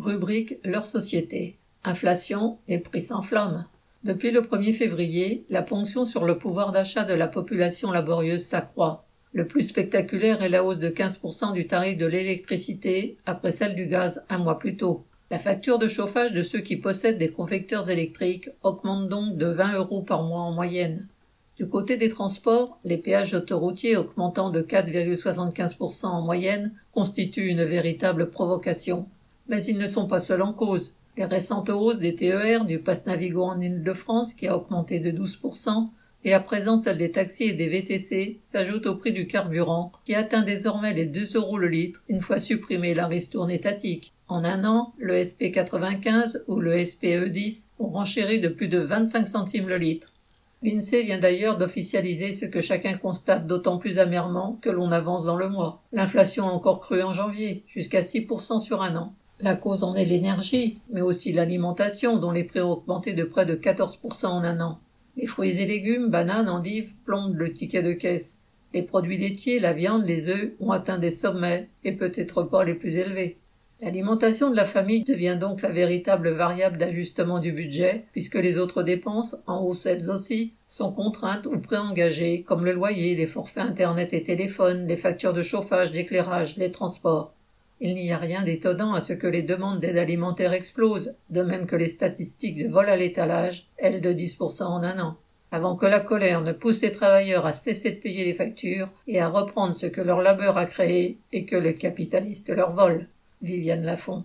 Rubrique Leur société. Inflation et prix s'enflamment. Depuis le 1er février, la ponction sur le pouvoir d'achat de la population laborieuse s'accroît. Le plus spectaculaire est la hausse de 15% du tarif de l'électricité après celle du gaz un mois plus tôt. La facture de chauffage de ceux qui possèdent des convecteurs électriques augmente donc de 20 euros par mois en moyenne. Du côté des transports, les péages autoroutiers augmentant de 4,75% en moyenne constituent une véritable provocation. Mais ils ne sont pas seuls en cause. Les récentes hausses des TER, du pass Navigo en Ile-de-France qui a augmenté de 12%, et à présent celle des taxis et des VTC s'ajoutent au prix du carburant qui atteint désormais les 2 euros le litre une fois supprimé la ristourne étatique. En un an, le SP95 ou le SPE10 ont renchéri de plus de 25 centimes le litre. L'INSEE vient d'ailleurs d'officialiser ce que chacun constate d'autant plus amèrement que l'on avance dans le mois. L'inflation a encore cru en janvier, jusqu'à 6% sur un an. La cause en est l'énergie, mais aussi l'alimentation dont les prix ont augmenté de près de 14% en un an. Les fruits et légumes, bananes, endives, plombent le ticket de caisse. Les produits laitiers, la viande, les œufs ont atteint des sommets, et peut-être pas les plus élevés. L'alimentation de la famille devient donc la véritable variable d'ajustement du budget, puisque les autres dépenses, en hausse elles aussi, sont contraintes ou préengagées, comme le loyer, les forfaits Internet et téléphone, les factures de chauffage, d'éclairage, les transports. Il n'y a rien d'étonnant à ce que les demandes d'aide alimentaire explosent, de même que les statistiques de vol à l'étalage, elles de 10% en un an. Avant que la colère ne pousse les travailleurs à cesser de payer les factures et à reprendre ce que leur labeur a créé et que le capitaliste leur vole. Viviane.